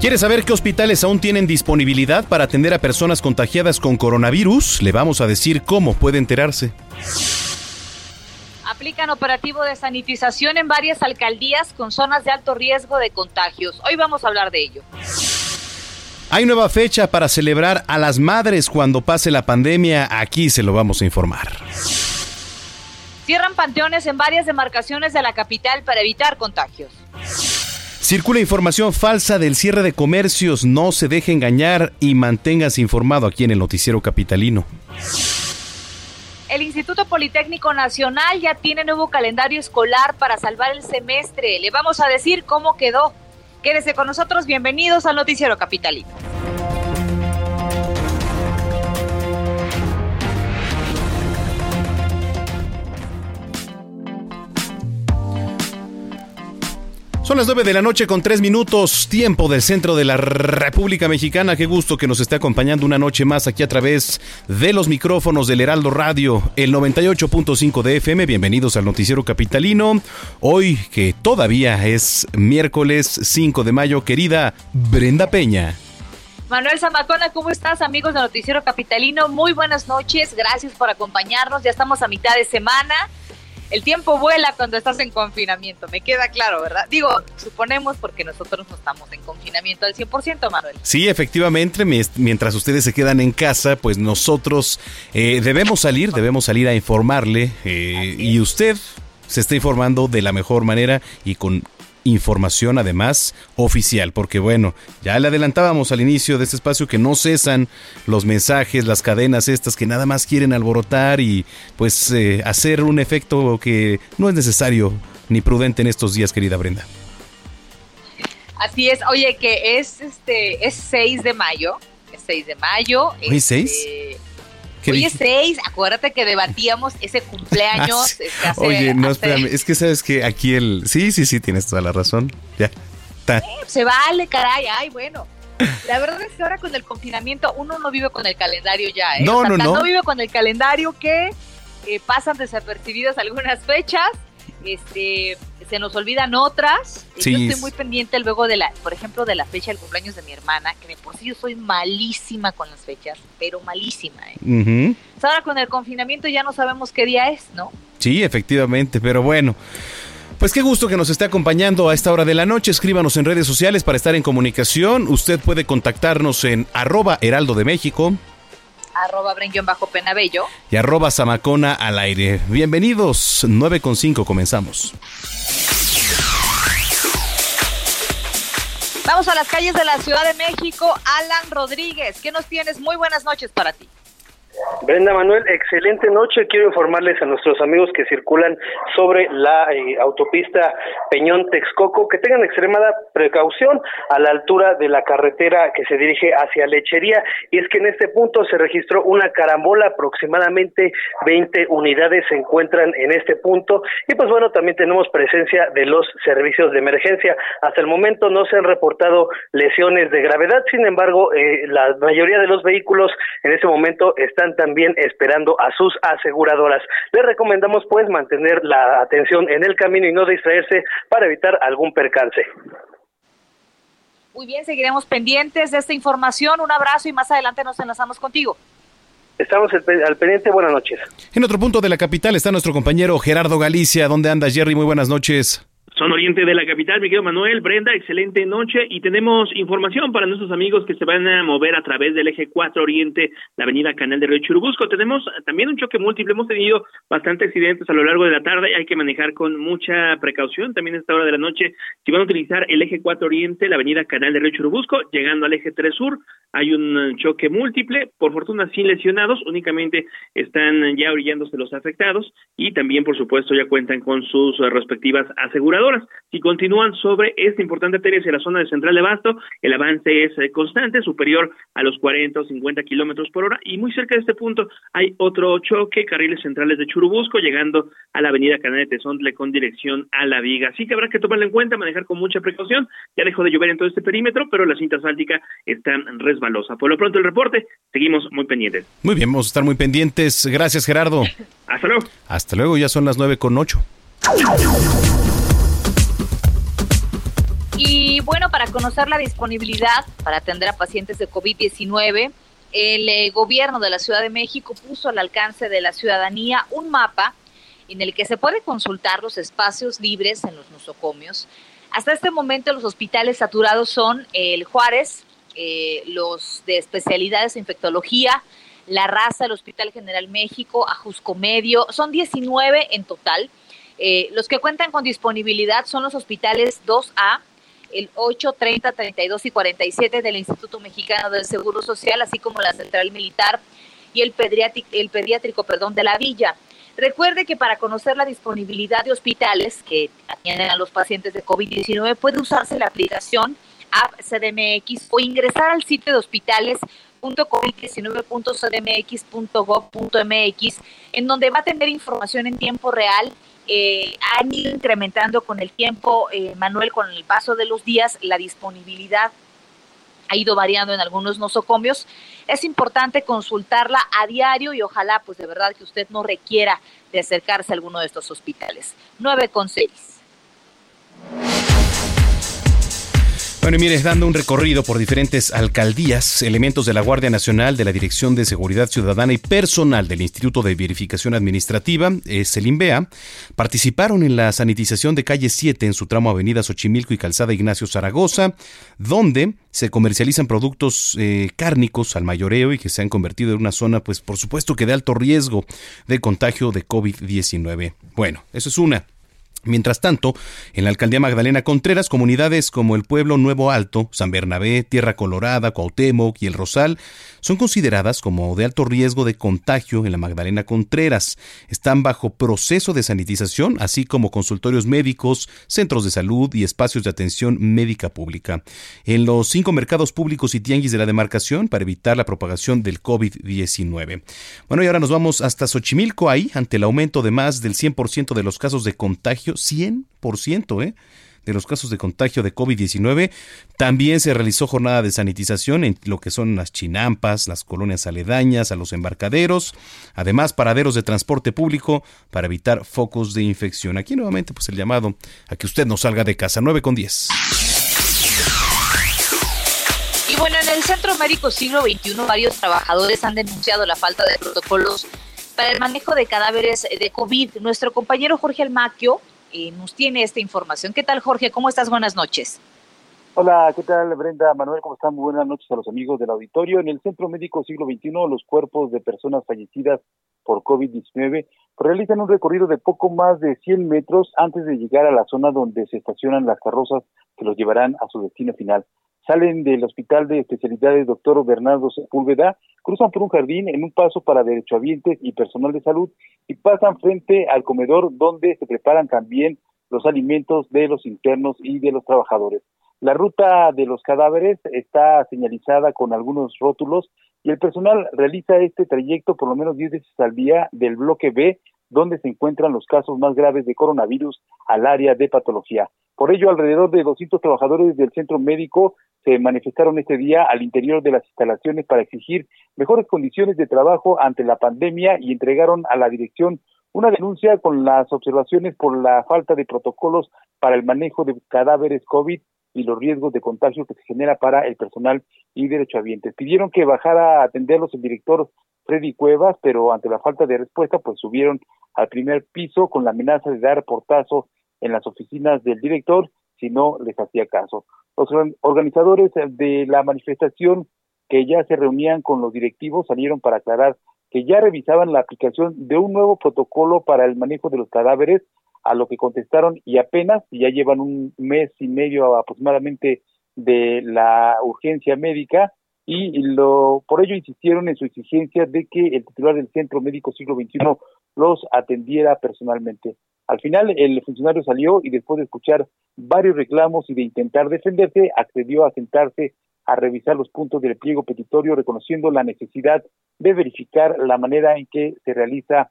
¿Quieres saber qué hospitales aún tienen disponibilidad para atender a personas contagiadas con coronavirus? Le vamos a decir cómo puede enterarse. Aplican operativo de sanitización en varias alcaldías con zonas de alto riesgo de contagios. Hoy vamos a hablar de ello. Hay nueva fecha para celebrar a las madres cuando pase la pandemia. Aquí se lo vamos a informar. Cierran panteones en varias demarcaciones de la capital para evitar contagios. Circula información falsa del cierre de comercios. No se deje engañar y manténgase informado aquí en el Noticiero Capitalino. El Instituto Politécnico Nacional ya tiene nuevo calendario escolar para salvar el semestre. Le vamos a decir cómo quedó. Quédese con nosotros. Bienvenidos al Noticiero Capitalino. Son las 9 de la noche con 3 minutos, tiempo del centro de la República Mexicana. Qué gusto que nos esté acompañando una noche más aquí a través de los micrófonos del Heraldo Radio, el 98.5 de FM. Bienvenidos al Noticiero Capitalino. Hoy, que todavía es miércoles 5 de mayo, querida Brenda Peña. Manuel Zamacona, ¿cómo estás, amigos del Noticiero Capitalino? Muy buenas noches, gracias por acompañarnos. Ya estamos a mitad de semana el tiempo vuela cuando estás en confinamiento, me queda claro, ¿verdad? Digo, suponemos porque nosotros no estamos en confinamiento al 100%, Manuel. Sí, efectivamente, mientras ustedes se quedan en casa, pues nosotros eh, debemos salir, debemos salir a informarle eh, y usted se está informando de la mejor manera y con información además oficial, porque bueno, ya le adelantábamos al inicio de este espacio que no cesan los mensajes, las cadenas estas que nada más quieren alborotar y pues eh, hacer un efecto que no es necesario ni prudente en estos días, querida Brenda. Así es, oye, que es este es 6 de mayo, es 6 de mayo. ¿Hoy 6? Hoy es 6, acuérdate que debatíamos ese cumpleaños. Ah, este, Oye, no, espérame, es que sabes que aquí el... Sí, sí, sí, tienes toda la razón. Ya. se vale, caray, ay, bueno. La verdad es que ahora con el confinamiento uno no vive con el calendario ya, ¿eh? No, no, no. No vive con el calendario que eh, pasan desapercibidas algunas fechas este se nos olvidan otras. Yo estoy muy pendiente luego de la, por ejemplo, de la fecha del cumpleaños de mi hermana, que de por sí yo soy malísima con las fechas, pero malísima. ¿eh? ahora con el confinamiento ya no sabemos qué día es, ¿no? Sí, efectivamente, pero bueno. Pues qué gusto que nos esté acompañando a esta hora de la noche. Escríbanos en redes sociales para estar en comunicación. Usted puede contactarnos en arroba heraldo de México, arroba bajo penabello y arroba zamacona al aire. Bienvenidos, 9 con 5 comenzamos. Vamos a las calles de la Ciudad de México. Alan Rodríguez, ¿qué nos tienes? Muy buenas noches para ti. Brenda Manuel, excelente noche. Quiero informarles a nuestros amigos que circulan sobre la eh, autopista Peñón Texcoco que tengan extremada precaución a la altura de la carretera que se dirige hacia Lechería. Y es que en este punto se registró una carambola, aproximadamente 20 unidades se encuentran en este punto. Y pues bueno, también tenemos presencia de los servicios de emergencia. Hasta el momento no se han reportado lesiones de gravedad, sin embargo, eh, la mayoría de los vehículos en este momento están también esperando a sus aseguradoras. Les recomendamos pues mantener la atención en el camino y no distraerse para evitar algún percance. Muy bien, seguiremos pendientes de esta información. Un abrazo y más adelante nos enlazamos contigo. Estamos al pendiente, buenas noches. En otro punto de la capital está nuestro compañero Gerardo Galicia. ¿Dónde anda Jerry? Muy buenas noches. Son oriente de la capital, Miguel Manuel, Brenda, excelente noche y tenemos información para nuestros amigos que se van a mover a través del eje 4 oriente, la avenida Canal de Río Churubusco. Tenemos también un choque múltiple, hemos tenido bastantes accidentes a lo largo de la tarde, hay que manejar con mucha precaución también a esta hora de la noche. Si van a utilizar el eje 4 oriente, la avenida Canal de Río Churubusco, llegando al eje 3 sur, hay un choque múltiple, por fortuna sin lesionados, únicamente están ya orillándose los afectados y también, por supuesto, ya cuentan con sus respectivas aseguradoras si continúan sobre esta importante arteria hacia la zona de Central de Basto, el avance es eh, constante, superior a los 40 o 50 kilómetros por hora, y muy cerca de este punto hay otro choque, carriles centrales de Churubusco, llegando a la avenida Canal de Tezontle con dirección a La Viga. Así que habrá que tomarlo en cuenta, manejar con mucha precaución. Ya dejó de llover en todo este perímetro, pero la cinta asfáltica está resbalosa. Por lo pronto el reporte, seguimos muy pendientes. Muy bien, vamos a estar muy pendientes. Gracias, Gerardo. Hasta luego. Hasta luego, ya son las nueve con ocho. Y bueno, para conocer la disponibilidad para atender a pacientes de COVID-19, el eh, gobierno de la Ciudad de México puso al alcance de la ciudadanía un mapa en el que se puede consultar los espacios libres en los nosocomios. Hasta este momento los hospitales saturados son el Juárez, eh, los de especialidades de infectología, La Raza, el Hospital General México, Ajusco Medio, son 19 en total. Eh, los que cuentan con disponibilidad son los hospitales 2A, el 8, 30, 32 y 47 del Instituto Mexicano del Seguro Social, así como la Central Militar y el pediátrico, el pediátrico perdón, de la Villa. Recuerde que para conocer la disponibilidad de hospitales que atienden a los pacientes de COVID-19 puede usarse la aplicación CDMX o ingresar al sitio de hospitales .covid19.cdmx.gov.mx en donde va a tener información en tiempo real eh, han ido incrementando con el tiempo, eh, Manuel, con el paso de los días, la disponibilidad ha ido variando en algunos nosocomios. Es importante consultarla a diario y ojalá, pues de verdad, que usted no requiera de acercarse a alguno de estos hospitales. 9 con 6. Bueno, mire, dando un recorrido por diferentes alcaldías, elementos de la Guardia Nacional, de la Dirección de Seguridad Ciudadana y personal del Instituto de Verificación Administrativa, es participaron en la sanitización de calle 7 en su tramo Avenida Xochimilco y Calzada Ignacio Zaragoza, donde se comercializan productos eh, cárnicos al mayoreo y que se han convertido en una zona, pues por supuesto que de alto riesgo de contagio de COVID-19. Bueno, eso es una. Mientras tanto, en la alcaldía Magdalena Contreras, comunidades como el pueblo Nuevo Alto, San Bernabé, Tierra Colorada, Cuauhtémoc y El Rosal son consideradas como de alto riesgo de contagio en la Magdalena Contreras. Están bajo proceso de sanitización, así como consultorios médicos, centros de salud y espacios de atención médica pública. En los cinco mercados públicos y tianguis de la demarcación para evitar la propagación del COVID-19. Bueno, y ahora nos vamos hasta Xochimilco, ahí, ante el aumento de más del 100% de los casos de contagio 100% ¿eh? de los casos de contagio de COVID-19. También se realizó jornada de sanitización en lo que son las chinampas, las colonias aledañas, a los embarcaderos, además paraderos de transporte público para evitar focos de infección. Aquí nuevamente pues el llamado a que usted no salga de casa 9 con 10. Y bueno, en el Centro Médico Siglo XXI varios trabajadores han denunciado la falta de protocolos para el manejo de cadáveres de COVID. Nuestro compañero Jorge Almaquio eh, nos tiene esta información. ¿Qué tal, Jorge? ¿Cómo estás? Buenas noches. Hola, ¿qué tal, Brenda? Manuel, ¿cómo están? Muy buenas noches a los amigos del auditorio. En el Centro Médico Siglo XXI, los cuerpos de personas fallecidas por COVID-19 realizan un recorrido de poco más de 100 metros antes de llegar a la zona donde se estacionan las carrozas que los llevarán a su destino final. Salen del Hospital de Especialidades Doctor Bernardo Sepúlveda, cruzan por un jardín en un paso para derechohabientes y personal de salud y pasan frente al comedor donde se preparan también los alimentos de los internos y de los trabajadores. La ruta de los cadáveres está señalizada con algunos rótulos y el personal realiza este trayecto por lo menos 10 veces al día del bloque B, donde se encuentran los casos más graves de coronavirus al área de patología. Por ello, alrededor de 200 trabajadores del centro médico se manifestaron este día al interior de las instalaciones para exigir mejores condiciones de trabajo ante la pandemia y entregaron a la dirección una denuncia con las observaciones por la falta de protocolos para el manejo de cadáveres COVID y los riesgos de contagio que se genera para el personal y derechohabientes. Pidieron que bajara a atenderlos el director Freddy Cuevas, pero ante la falta de respuesta, pues subieron al primer piso con la amenaza de dar portazo en las oficinas del director si no les hacía caso. Los organizadores de la manifestación que ya se reunían con los directivos salieron para aclarar que ya revisaban la aplicación de un nuevo protocolo para el manejo de los cadáveres, a lo que contestaron y apenas, ya llevan un mes y medio aproximadamente de la urgencia médica, y lo, por ello insistieron en su exigencia de que el titular del Centro Médico Siglo XXI los atendiera personalmente. Al final, el funcionario salió y después de escuchar varios reclamos y de intentar defenderse, accedió a sentarse a revisar los puntos del pliego petitorio, reconociendo la necesidad de verificar la manera en que se realiza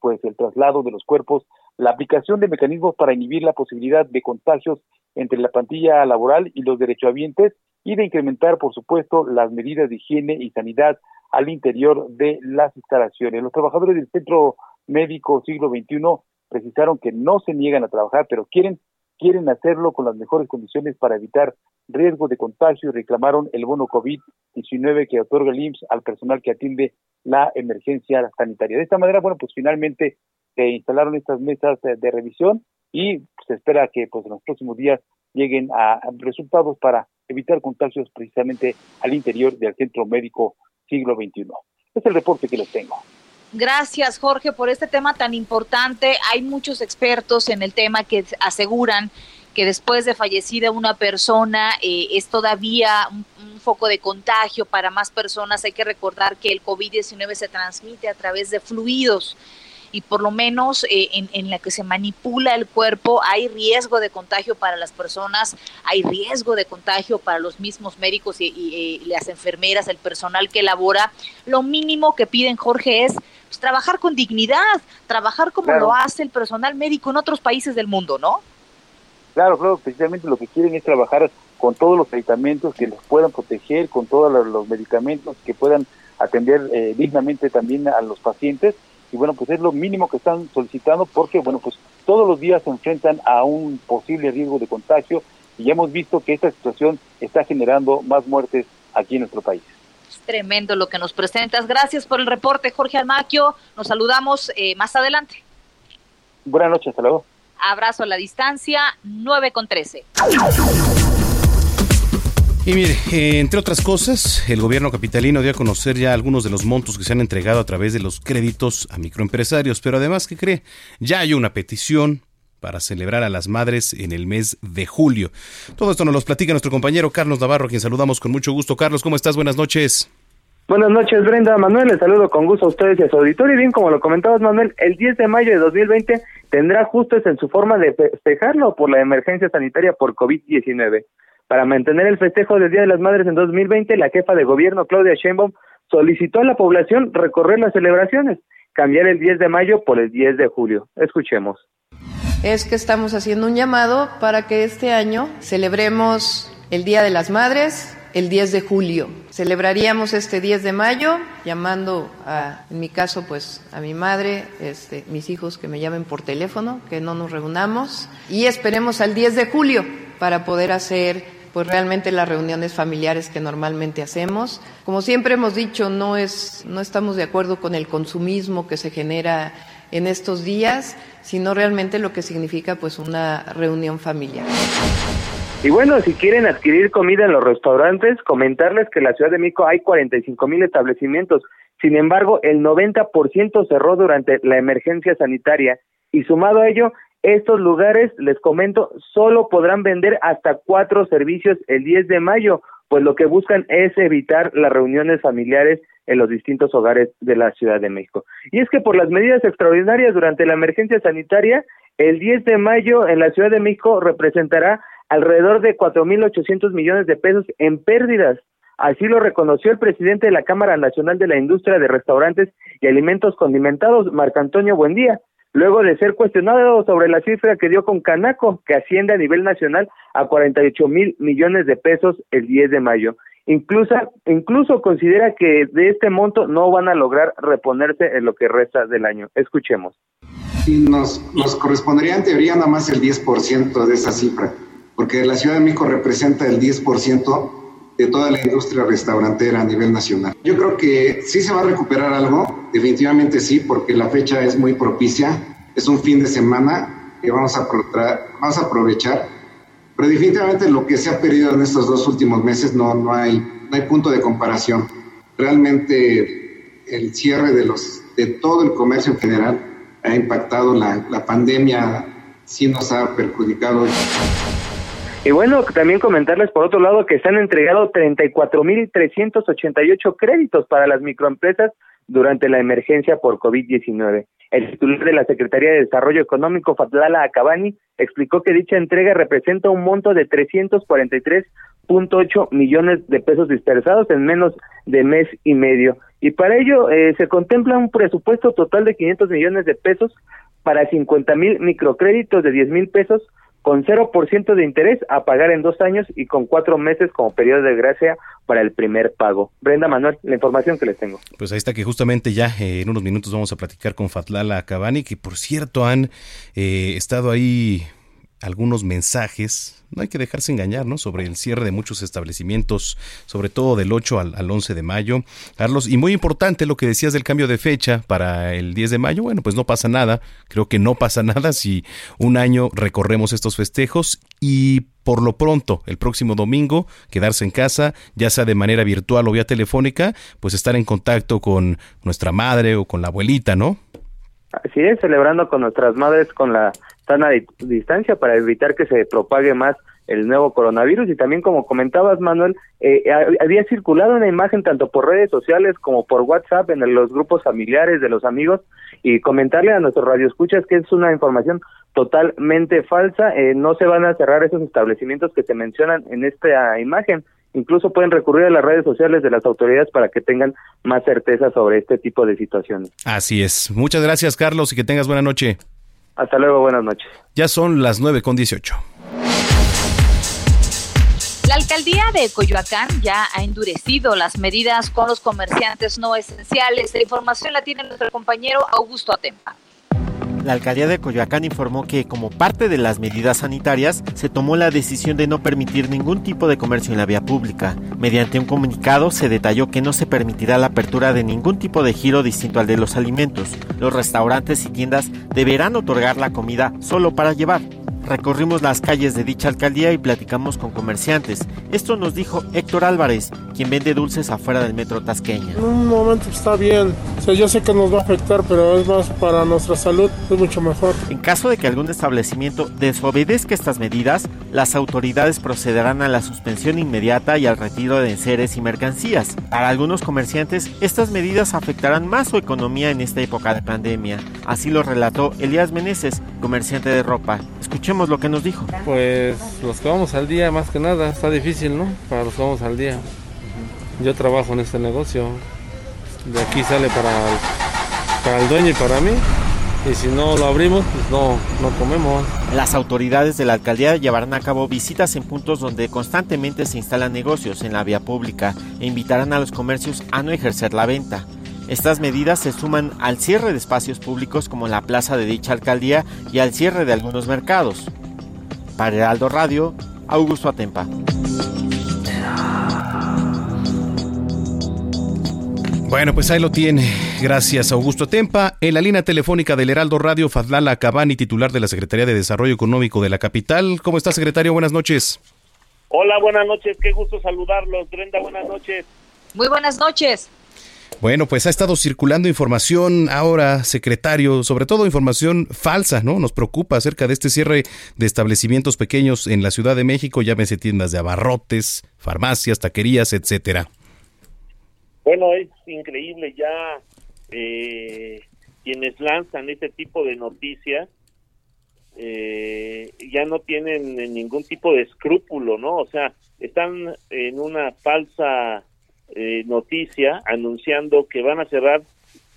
pues el traslado de los cuerpos, la aplicación de mecanismos para inhibir la posibilidad de contagios entre la plantilla laboral y los derechohabientes y de incrementar, por supuesto, las medidas de higiene y sanidad al interior de las instalaciones. Los trabajadores del Centro Médico Siglo XXI precisaron que no se niegan a trabajar, pero quieren quieren hacerlo con las mejores condiciones para evitar riesgo de contagio y reclamaron el bono COVID-19 que otorga el IMSS al personal que atiende la emergencia sanitaria. De esta manera, bueno, pues finalmente se instalaron estas mesas de revisión y se espera que pues en los próximos días lleguen a resultados para evitar contagios precisamente al interior del centro médico siglo XXI. Es el reporte que les tengo. Gracias, Jorge, por este tema tan importante. Hay muchos expertos en el tema que aseguran que después de fallecida una persona eh, es todavía un, foco de contagio para más personas. Hay que recordar que el COVID-19 se transmite a través de fluidos y por lo menos eh, en, la que se manipula el cuerpo hay riesgo de contagio para las personas, hay riesgo de contagio para los mismos médicos y, las enfermeras, el personal que elabora. Lo mínimo que piden, Jorge, es pues, trabajar con dignidad, trabajar como lo hace el personal médico en otros países del mundo, ¿no? Claro, claro, precisamente lo que quieren es trabajar con todos los medicamentos que los puedan proteger, con todos los medicamentos que puedan atender eh, dignamente también a los pacientes y bueno, pues es lo mínimo que están solicitando porque, bueno, pues todos los días se enfrentan a un posible riesgo de contagio y ya hemos visto que esta situación está generando más muertes aquí en nuestro país. Es tremendo lo que nos presentas. Gracias por el reporte, Jorge Almaquio. Nos saludamos eh, más adelante. Buenas noches, hasta luego. Abrazo a la distancia, 9 con 13. Y mire, eh, entre otras cosas, el gobierno capitalino dio a conocer ya algunos de los montos que se han entregado a través de los créditos a microempresarios, pero además, ¿qué cree? Ya hay una petición para celebrar a las madres en el mes de julio. Todo esto nos lo platica nuestro compañero Carlos Navarro, a quien saludamos con mucho gusto. Carlos, ¿cómo estás? Buenas noches. Buenas noches, Brenda. Manuel, les saludo con gusto a ustedes y a su auditorio. Y bien, como lo comentabas, Manuel, el 10 de mayo de 2020 tendrá justos en su forma de festejarlo por la emergencia sanitaria por COVID-19. Para mantener el festejo del Día de las Madres en 2020, la jefa de gobierno, Claudia Sheinbaum, solicitó a la población recorrer las celebraciones, cambiar el 10 de mayo por el 10 de julio. Escuchemos. Es que estamos haciendo un llamado para que este año celebremos el Día de las Madres el 10 de julio. Celebraríamos este 10 de mayo llamando a, en mi caso, pues a mi madre, este, mis hijos que me llamen por teléfono, que no nos reunamos y esperemos al 10 de julio para poder hacer pues realmente las reuniones familiares que normalmente hacemos. Como siempre hemos dicho, no es no estamos de acuerdo con el consumismo que se genera en estos días, sino realmente lo que significa pues una reunión familiar. Y bueno, si quieren adquirir comida en los restaurantes, comentarles que en la Ciudad de México hay 45 mil establecimientos. Sin embargo, el 90% cerró durante la emergencia sanitaria y sumado a ello, estos lugares, les comento, solo podrán vender hasta cuatro servicios el 10 de mayo, pues lo que buscan es evitar las reuniones familiares en los distintos hogares de la Ciudad de México. Y es que por las medidas extraordinarias durante la emergencia sanitaria, el 10 de mayo en la Ciudad de México representará alrededor de 4.800 millones de pesos en pérdidas. Así lo reconoció el presidente de la Cámara Nacional de la Industria de Restaurantes y Alimentos Condimentados, Marco Antonio Buendía luego de ser cuestionado sobre la cifra que dio con Canaco, que asciende a nivel nacional a 48 mil millones de pesos el 10 de mayo. Incluso, incluso considera que de este monto no van a lograr reponerse en lo que resta del año. Escuchemos. nos, nos correspondería en teoría nada más el 10% de esa cifra, porque la Ciudad de México representa el 10% de toda la industria restaurantera a nivel nacional. Yo creo que sí se va a recuperar algo, definitivamente sí, porque la fecha es muy propicia, es un fin de semana que vamos a, vamos a aprovechar. Pero definitivamente lo que se ha perdido en estos dos últimos meses no, no, hay, no hay punto de comparación. Realmente el cierre de, los, de todo el comercio en general ha impactado, la, la pandemia sí nos ha perjudicado. Y bueno, también comentarles por otro lado que se han entregado 34.388 créditos para las microempresas durante la emergencia por COVID-19. El titular de la Secretaría de Desarrollo Económico, Fatlala Acabani, explicó que dicha entrega representa un monto de 343.8 millones de pesos dispersados en menos de mes y medio. Y para ello eh, se contempla un presupuesto total de 500 millones de pesos para 50 mil microcréditos de 10 mil pesos con 0% de interés a pagar en dos años y con cuatro meses como periodo de gracia para el primer pago. Brenda Manuel, la información que les tengo. Pues ahí está que justamente ya eh, en unos minutos vamos a platicar con Fatlala Cabani, que por cierto han eh, estado ahí algunos mensajes, no hay que dejarse engañar, ¿no? Sobre el cierre de muchos establecimientos, sobre todo del 8 al, al, 11 de mayo. Carlos, y muy importante lo que decías del cambio de fecha para el 10 de mayo, bueno, pues no pasa nada, creo que no pasa nada si un año recorremos estos festejos y por lo pronto, el próximo domingo, quedarse en casa, ya sea de manera virtual o vía telefónica, pues estar en contacto con nuestra madre o con la abuelita, ¿no? Así celebrando con nuestras madres con la sana distancia para evitar que se propague más el nuevo coronavirus y también como comentabas Manuel eh, había circulado una imagen tanto por redes sociales como por WhatsApp en los grupos familiares de los amigos y comentarle a nuestros radioescuchas que es una información totalmente falsa eh, no se van a cerrar esos establecimientos que se mencionan en esta imagen incluso pueden recurrir a las redes sociales de las autoridades para que tengan más certeza sobre este tipo de situaciones. Así es. Muchas gracias, Carlos, y que tengas buena noche. Hasta luego, buenas noches. Ya son las nueve con dieciocho. La alcaldía de Coyoacán ya ha endurecido las medidas con los comerciantes no esenciales. La información la tiene nuestro compañero Augusto Atempa. La alcaldía de Coyoacán informó que, como parte de las medidas sanitarias, se tomó la decisión de no permitir ningún tipo de comercio en la vía pública. Mediante un comunicado se detalló que no se permitirá la apertura de ningún tipo de giro distinto al de los alimentos. Los restaurantes y tiendas deberán otorgar la comida solo para llevar. Recorrimos las calles de dicha alcaldía y platicamos con comerciantes. Esto nos dijo Héctor Álvarez, quien vende dulces afuera del metro tasqueña. En un momento está bien. O sea, yo sé que nos va a afectar, pero es más para nuestra salud, es mucho mejor. En caso de que algún establecimiento desobedezca estas medidas, las autoridades procederán a la suspensión inmediata y al retiro de enseres y mercancías. Para algunos comerciantes, estas medidas afectarán más su economía en esta época de pandemia. Así lo relató Elías Meneses, comerciante de ropa. Escuchemos lo que nos dijo. Pues los que vamos al día, más que nada, está difícil, ¿no? Para los que vamos al día. Yo trabajo en este negocio. De aquí sale para el, para el dueño y para mí. Y si no lo abrimos, pues no, no comemos. Las autoridades de la alcaldía llevarán a cabo visitas en puntos donde constantemente se instalan negocios en la vía pública e invitarán a los comercios a no ejercer la venta. Estas medidas se suman al cierre de espacios públicos como la plaza de dicha alcaldía y al cierre de algunos mercados. Para Heraldo Radio, Augusto Atempa. Bueno, pues ahí lo tiene. Gracias, Augusto Atempa. En la línea telefónica del Heraldo Radio, Fadlala Cabani, titular de la Secretaría de Desarrollo Económico de la capital. ¿Cómo está, secretario? Buenas noches. Hola, buenas noches. Qué gusto saludarlos. Brenda, buenas noches. Muy buenas noches. Bueno, pues ha estado circulando información ahora, secretario, sobre todo información falsa, ¿no? Nos preocupa acerca de este cierre de establecimientos pequeños en la Ciudad de México, llámese tiendas de abarrotes, farmacias, taquerías, etcétera. Bueno, es increíble ya eh, quienes lanzan este tipo de noticias eh, ya no tienen ningún tipo de escrúpulo, ¿no? O sea, están en una falsa eh, noticia anunciando que van a cerrar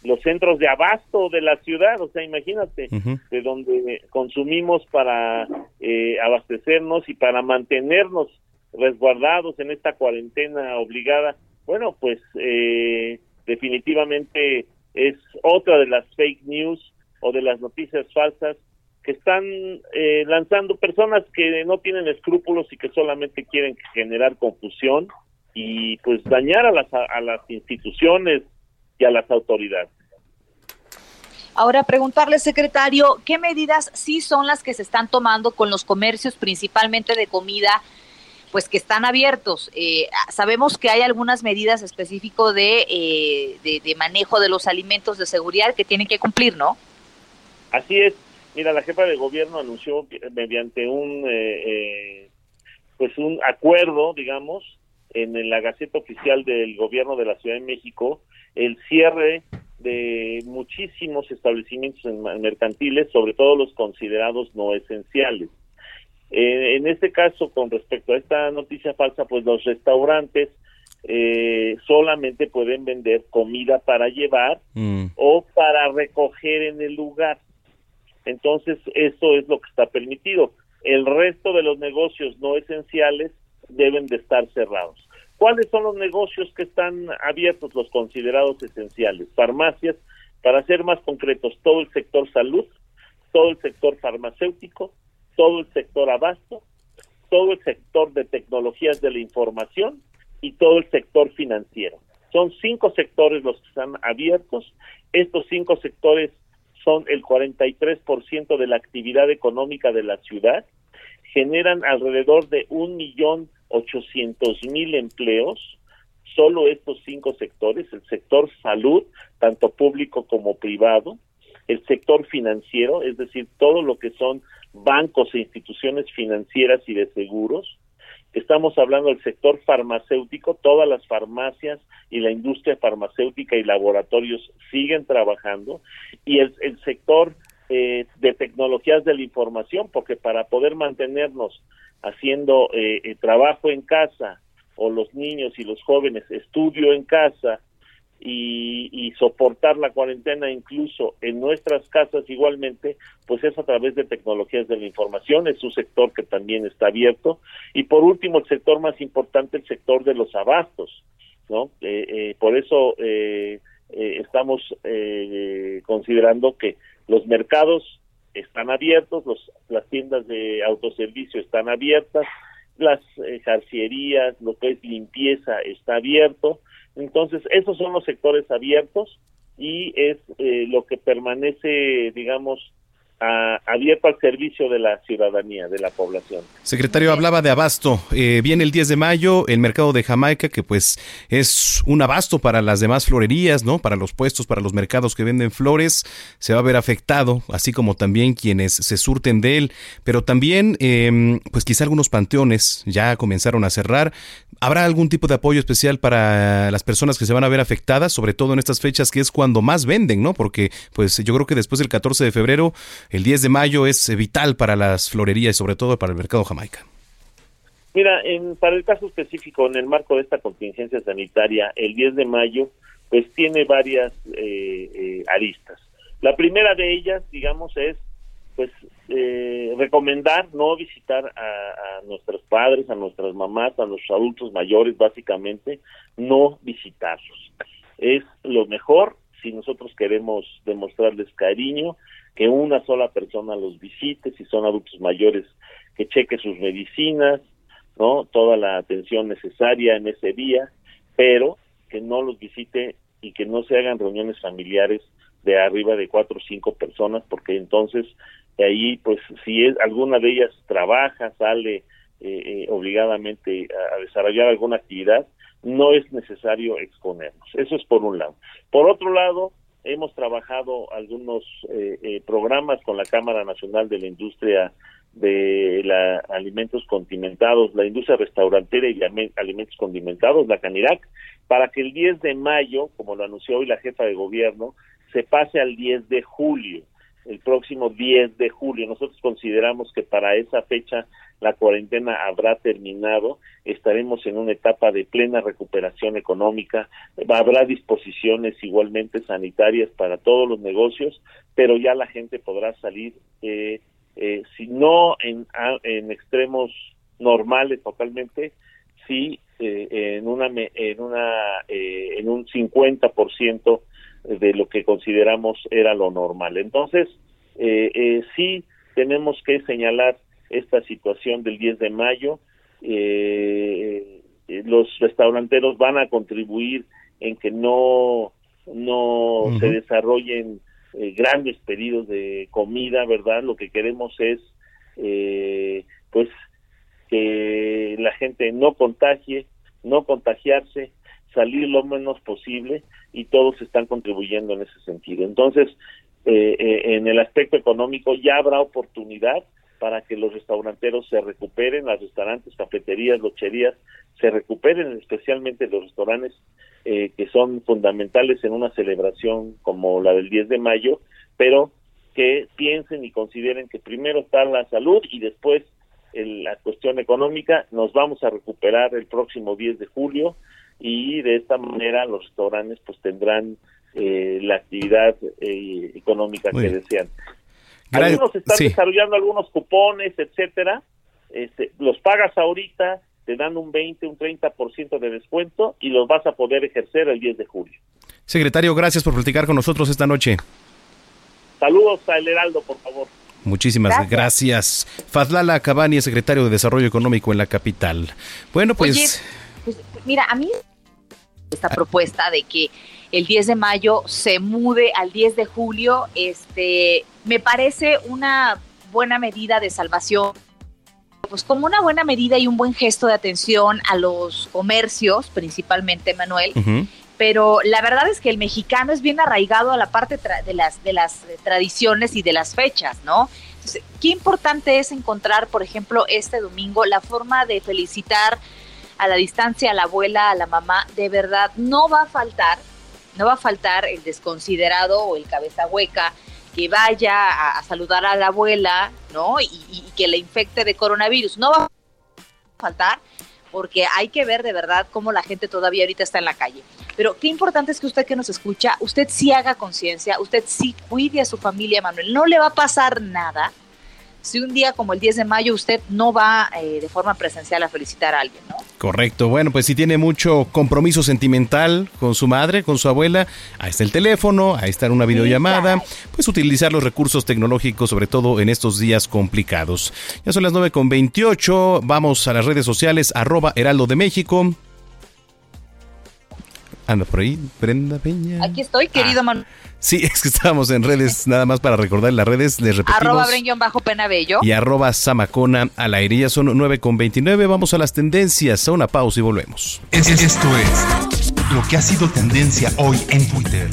los centros de abasto de la ciudad, o sea, imagínate, de donde consumimos para eh, abastecernos y para mantenernos resguardados en esta cuarentena obligada. Bueno, pues eh, definitivamente es otra de las fake news o de las noticias falsas que están eh, lanzando personas que no tienen escrúpulos y que solamente quieren generar confusión y pues dañar a las, a las instituciones y a las autoridades. Ahora, preguntarle, secretario, ¿qué medidas sí son las que se están tomando con los comercios, principalmente de comida, pues que están abiertos? Eh, sabemos que hay algunas medidas específicas eh, de, de, manejo de los alimentos de seguridad que tienen que cumplir, ¿no? Así es. Mira, la jefa de gobierno anunció mediante un, eh, pues un acuerdo, digamos, en la Gaceta Oficial del Gobierno de la Ciudad de México, el cierre de muchísimos establecimientos mercantiles, sobre todo los considerados no esenciales. Eh, en este caso, con respecto a esta noticia falsa, pues los restaurantes eh, solamente pueden vender comida para llevar mm. o para recoger en el lugar. Entonces, eso es lo que está permitido. El resto de los negocios no esenciales deben de estar cerrados. ¿Cuáles son los negocios que están abiertos, los considerados esenciales? Farmacias, para ser más concretos, todo el sector salud, todo el sector farmacéutico, todo el sector abasto, todo el sector de tecnologías de la información y todo el sector financiero. Son cinco sectores los que están abiertos. Estos cinco sectores son el 43% de la actividad económica de la ciudad, generan alrededor de un millón ochocientos mil empleos, solo estos cinco sectores, el sector salud, tanto público como privado, el sector financiero, es decir, todo lo que son bancos e instituciones financieras y de seguros, estamos hablando del sector farmacéutico, todas las farmacias y la industria farmacéutica y laboratorios siguen trabajando, y el, el sector eh, de tecnologías de la información, porque para poder mantenernos haciendo eh, eh, trabajo en casa o los niños y los jóvenes estudio en casa y, y, soportar la cuarentena incluso en nuestras casas igualmente, pues es a través de tecnologías de la información, es un sector que también está abierto. Y por último, el sector más importante, el sector de los abastos, ¿no? Eh, eh, por eso eh, estamos considerando que los mercados están abiertos, los, las tiendas de autoservicio están abiertas, las eh, jarcierías, lo que es limpieza está abierto. Entonces, esos son los sectores abiertos y es eh, lo que permanece, digamos, abierto al servicio de la ciudadanía, de la población. Secretario, hablaba de abasto. Eh, viene el 10 de mayo el mercado de Jamaica, que pues es un abasto para las demás florerías, ¿no? Para los puestos, para los mercados que venden flores, se va a ver afectado, así como también quienes se surten de él. Pero también, em, pues quizá algunos panteones ya comenzaron a cerrar. ¿Habrá algún tipo de apoyo especial para las personas que se van a ver afectadas, sobre todo en estas fechas que es cuando más venden, ¿no? Porque pues yo creo que después del 14 de febrero el 10 de mayo es vital para las florerías y sobre todo para el mercado jamaica. Mira, en, para el caso específico, en el marco de esta contingencia sanitaria, el 10 de mayo, pues tiene varias eh, eh, aristas. La primera de ellas, digamos, es pues eh, recomendar no visitar a, a, nuestros padres, a nuestras mamás, a nuestros adultos mayores, básicamente, no visitarlos. Es lo mejor si nosotros queremos demostrarles cariño que una sola persona los visite, si son adultos mayores, que cheque sus medicinas, ¿no? Toda la atención necesaria en ese día, pero que no los visite y que no se hagan reuniones familiares de arriba de cuatro o cinco personas, porque entonces ahí, pues, si es, alguna de ellas trabaja, sale eh, eh, obligadamente a, a desarrollar alguna actividad, no es necesario exponernos. Eso es por un lado. Por otro lado, hemos trabajado algunos eh, eh, programas con la Cámara Nacional de la Industria de la alimentos condimentados, la industria restaurantera y alimentos condimentados, la CANIRAC, para que el 10 de mayo, como lo anunció hoy la jefa de gobierno, se pase al 10 de julio el próximo 10 de julio. Nosotros consideramos que para esa fecha la cuarentena habrá terminado, estaremos en una etapa de plena recuperación económica, habrá disposiciones igualmente sanitarias para todos los negocios, pero ya la gente podrá salir, eh, eh, si no en, en extremos normales totalmente, sí eh, en en una en un 50% de lo que consideramos era lo normal. Entonces, eh, eh, sí tenemos que señalar esta situación del 10 de mayo. Eh, los restauranteros van a contribuir en que no, no se desarrollen eh, grandes pedidos de comida, ¿verdad? Lo que queremos es, eh, pues, que la gente no contagie, no contagiarse, salir lo menos posible y todos están contribuyendo en ese sentido. Entonces, eh, eh, en el aspecto económico ya habrá oportunidad para que los restauranteros se recuperen, las restaurantes, cafeterías, locherías se recuperen, especialmente los restaurantes eh, que son fundamentales en una celebración como la del 10 de mayo, pero que piensen y consideren que primero está la salud y después la cuestión económica. Nos vamos a recuperar el próximo 10 de julio y de esta manera los restaurantes pues tendrán eh, la actividad eh, económica que desean. Algunos están desarrollando algunos cupones, etcétera. Este, los pagas ahorita, te dan un 20, un 30% de descuento y los vas a poder ejercer el 10 de julio. Secretario, gracias por platicar con nosotros esta noche. Saludos a El Heraldo, por favor. Muchísimas gracias. gracias. Fadlala Cabani, secretario de Desarrollo Económico en la capital. Bueno, pues... pues mira, a mí esta propuesta de que el 10 de mayo se mude al 10 de julio, este, me parece una buena medida de salvación, pues como una buena medida y un buen gesto de atención a los comercios, principalmente Manuel. Pero la verdad es que el mexicano es bien arraigado a la parte de las, de las tradiciones y de las fechas, ¿no? Entonces, qué importante es encontrar, por ejemplo, este domingo la forma de felicitar a la distancia a la abuela, a la mamá, de verdad no va a faltar, no va a faltar el desconsiderado o el cabeza hueca que vaya a, saludar a la abuela, ¿no? Y, que le infecte de coronavirus. No va a faltar porque hay que ver de verdad cómo la gente todavía ahorita está en la calle. Pero qué importante es que usted que nos escucha, usted sí haga conciencia, usted sí cuide a su familia, Manuel. No le va a pasar nada si un día como el 10 de mayo usted no va eh, de forma presencial a felicitar a alguien, ¿no? Correcto. Bueno, pues si tiene mucho compromiso sentimental con su madre, con su abuela, ahí está el teléfono, ahí está una videollamada, pues utilizar los recursos tecnológicos, sobre todo en estos días complicados. Ya son las 9 con 28, vamos a las redes sociales, arroba Heraldo de México. Anda por ahí, Brenda Peña. Aquí estoy, querido ah. Manuel. Sí, es que estábamos en redes, nada más para recordar las redes, les repetimos. Arroba bajo Penabello. Y arroba Samacona al aire. Ya son 9 con 29, vamos a las tendencias, a una pausa y volvemos. esto es lo que ha sido tendencia hoy en Twitter.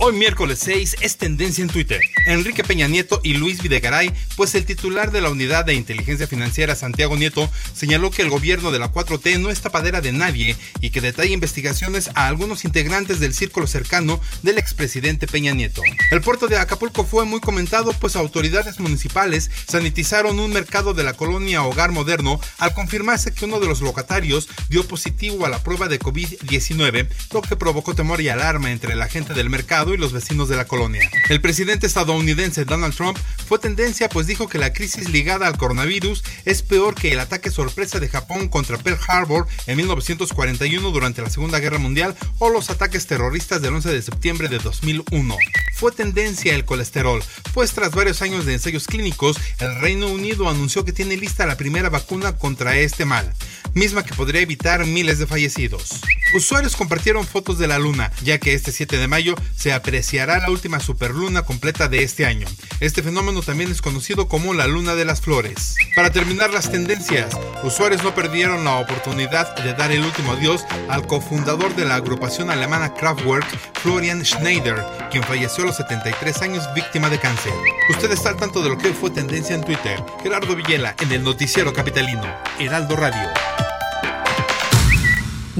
Hoy miércoles 6 es tendencia en Twitter. Enrique Peña Nieto y Luis Videgaray, pues el titular de la Unidad de Inteligencia Financiera, Santiago Nieto, señaló que el gobierno de la 4T no es tapadera de nadie y que detalla investigaciones a algunos integrantes del círculo cercano del expresidente Peña Nieto. El puerto de Acapulco fue muy comentado, pues autoridades municipales sanitizaron un mercado de la colonia Hogar Moderno al confirmarse que uno de los locatarios dio positivo a la prueba de COVID-19, lo que provocó temor y alarma entre la gente del mercado y los vecinos de la colonia. El presidente estadounidense Donald Trump fue tendencia pues dijo que la crisis ligada al coronavirus es peor que el ataque sorpresa de Japón contra Pearl Harbor en 1941 durante la Segunda Guerra Mundial o los ataques terroristas del 11 de septiembre de 2001. Fue tendencia el colesterol, pues tras varios años de ensayos clínicos, el Reino Unido anunció que tiene lista la primera vacuna contra este mal, misma que podría evitar miles de fallecidos. Usuarios compartieron fotos de la luna, ya que este 7 de mayo se apreciará la última superluna completa de este año. Este fenómeno también es conocido como la luna de las flores. Para terminar las tendencias, usuarios no perdieron la oportunidad de dar el último adiós al cofundador de la agrupación alemana Kraftwerk, Florian Schneider, quien falleció a los 73 años víctima de cáncer. Usted está al tanto de lo que fue tendencia en Twitter. Gerardo Villela en el noticiero capitalino, Heraldo Radio.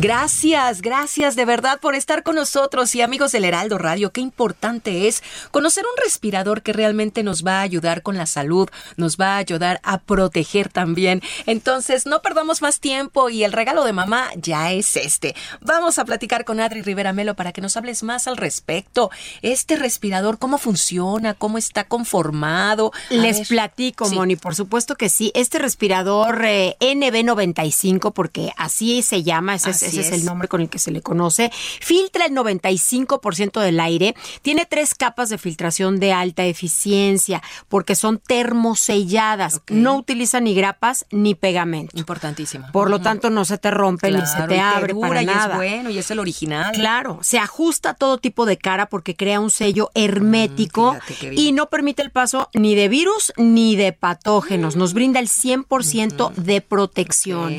Gracias, gracias de verdad por estar con nosotros y amigos del Heraldo Radio. Qué importante es conocer un respirador que realmente nos va a ayudar con la salud, nos va a ayudar a proteger también. Entonces, no perdamos más tiempo y el regalo de mamá ya es este. Vamos a platicar con Adri Rivera Melo para que nos hables más al respecto. Este respirador, ¿cómo funciona? ¿Cómo está conformado? Les platico, Moni, por supuesto que sí. Este respirador eh, NB95, porque así se llama, ese es ese es. el nombre con el que se le conoce, filtra el 95% del aire, tiene tres capas de filtración de alta eficiencia, porque son termoselladas, no utiliza ni grapas ni pegamento. Importantísimo. Por lo tanto, no se te rompe ni se te abre para y nada. es bueno y es el original. Claro, se ajusta a todo tipo de cara porque crea un sello hermético Mm, y no permite el paso ni de virus ni de patógenos. Nos brinda el 100% de protección.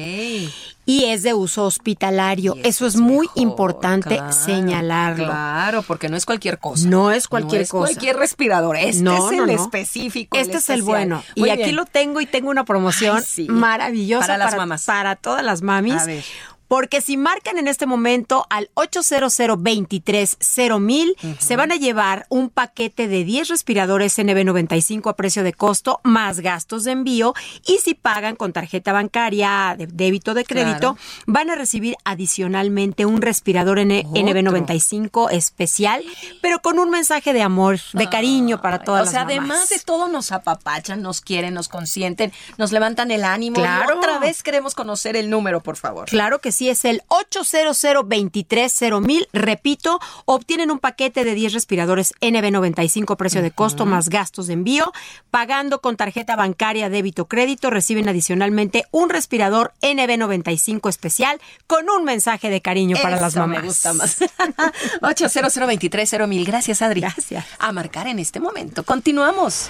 Y es de uso hospitalario. Eso, es, muy importante claro, señalarlo. Claro, porque no es cualquier cosa. No es cualquier No es cosa. cualquier respirador. Este No, es no, el específico. Este es el bueno. Y aquí lo tengo y tengo una promoción Ay, sí. maravillosa Para las mamás. Para todas las mamis. A ver. Porque si marcan en este momento al 800 23 mil, se van a llevar un paquete de 10 respiradores NB95 a precio de costo, más gastos de envío. Y si pagan con tarjeta bancaria, de débito de crédito, Claro. van a recibir adicionalmente un respirador N- NB95 especial, pero con un mensaje de amor, de cariño para todas O sea, las mamás. además de todo, nos apapachan, nos quieren, nos consienten, nos levantan el ánimo. Y Claro. otra vez queremos conocer el número, por favor. Claro que sí, es el 800 23 mil. Repito, obtienen un paquete de 10 respiradores NB95 precio de costo más gastos de envío. Pagando con tarjeta bancaria, débito, crédito, reciben adicionalmente un respirador NB95 especial con un mensaje de cariño para las mamás. me gusta más. 800 23 mil. Gracias, Adri. Gracias. A marcar en este momento. Continuamos.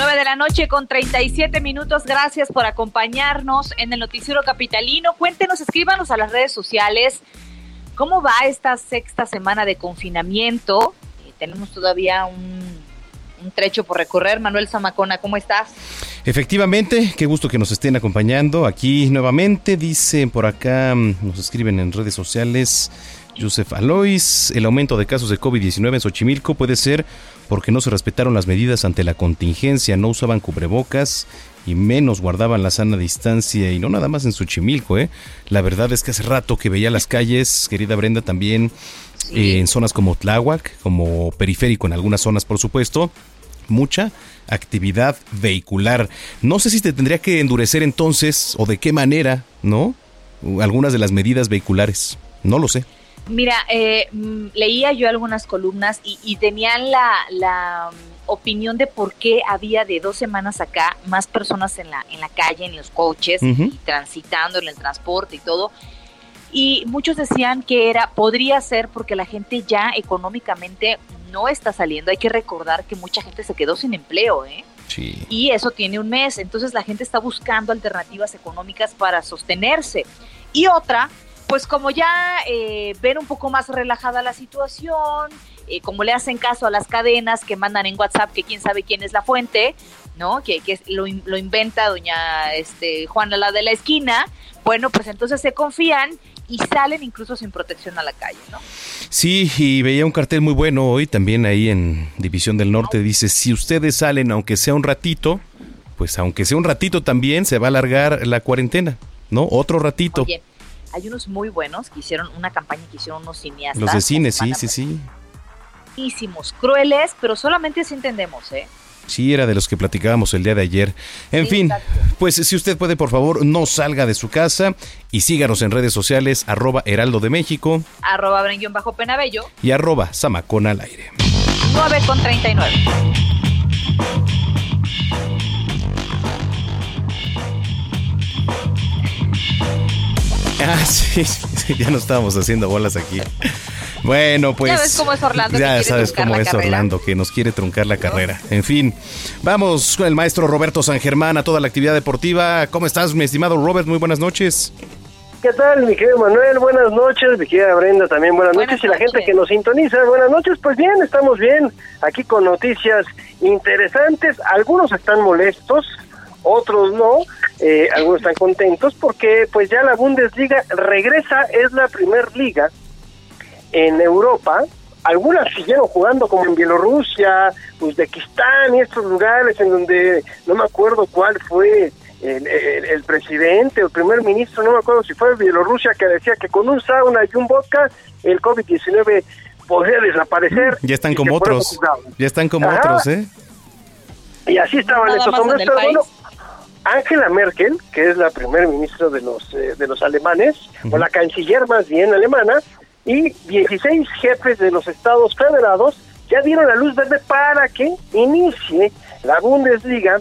9 de la noche con 37 minutos. Gracias por acompañarnos en el Noticiero Capitalino. Cuéntenos, escríbanos a las redes sociales cómo va esta sexta semana de confinamiento. Eh, tenemos todavía un, un trecho por recorrer. Manuel Zamacona, ¿cómo estás? Efectivamente, qué gusto que nos estén acompañando aquí nuevamente. Dicen por acá, mm, nos escriben en redes sociales, Joseph Alois, el aumento de casos de COVID-19 en Xochimilco puede ser porque no se respetaron las medidas ante la contingencia, no usaban cubrebocas y menos guardaban la sana distancia y no nada más en Xochimilco, ¿eh? La verdad es que hace rato que veía las calles, querida Brenda, también eh, en zonas como Tláhuac, como periférico en algunas zonas, por supuesto, mucha actividad vehicular. No sé si te tendría que endurecer entonces o de qué manera, ¿no? Algunas de las medidas vehiculares. No lo sé. Mira, eh, mm, leía yo algunas columnas y, y tenían la, la, mm, opinión de por qué había de dos semanas acá más personas en la, en la calle, en los coches, y transitando en el transporte y todo. Y muchos decían que era, podría ser porque la gente ya económicamente no está saliendo. Hay que recordar que mucha gente se quedó sin empleo, ¿eh? Sí. y eso tiene un mes. Entonces la gente está buscando alternativas económicas para sostenerse. Y otra, pues como ya eh, ven un poco más relajada la situación, eh, como le hacen caso a las cadenas que mandan en WhatsApp, que quién sabe quién es la fuente, ¿no? Que, que lo, in- lo inventa doña este, Juana la de la esquina, bueno, pues entonces se confían y salen incluso sin protección a la calle, ¿no? Sí, y veía un cartel muy bueno hoy también ahí en División del Norte. Dice, si ustedes salen aunque sea un ratito, pues aunque sea un ratito también se va a alargar la cuarentena, ¿no? Otro ratito. Hay unos muy buenos que hicieron una campaña que hicieron unos cineastas. Los de cine, sí, sí, sí. buenísimos, crueles, pero solamente así entendemos, ¿eh? Sí, era de los que platicábamos el día de ayer. En Sí, fin, exacto. pues si usted puede, por favor, no salga de su casa y síganos en redes sociales, arroba Heraldo de México Arroba bajo Penabello, y arroba Zamacón al aire. 9 con 39. Ah, sí, sí, ya no estábamos haciendo bolas aquí. Bueno, pues. Ya ves cómo es Orlando que Ya quiere sabes cómo es carrera. Orlando, que nos quiere truncar la carrera. En fin, vamos con el maestro Roberto San Germán a toda la actividad deportiva. ¿Cómo estás, mi estimado Robert? Muy buenas noches. ¿Qué tal, mi querido Manuel? Buenas noches, mi querida Brenda también buenas, noches. Y la gente que nos sintoniza, buenas noches. Pues bien, estamos bien, aquí con noticias interesantes. Algunos están molestos, otros no, eh, algunos están contentos porque pues ya la Bundesliga regresa, es la primer liga en Europa, algunas siguieron jugando como en Bielorrusia, Uzbekistán y estos lugares en donde no me acuerdo cuál fue el, presidente o el primer ministro, no me acuerdo si fue Bielorrusia, que decía que con un sauna y un vodka el COVID-19 podría desaparecer. Ya están como otros, ya están como otros, ¿eh? Y así estaban estos hombres, pero bueno, Angela Merkel, que es la primer ministra de los, eh, de los alemanes, o la canciller más bien alemana, y 16 jefes de los estados federados ya dieron la luz verde para que inicie la Bundesliga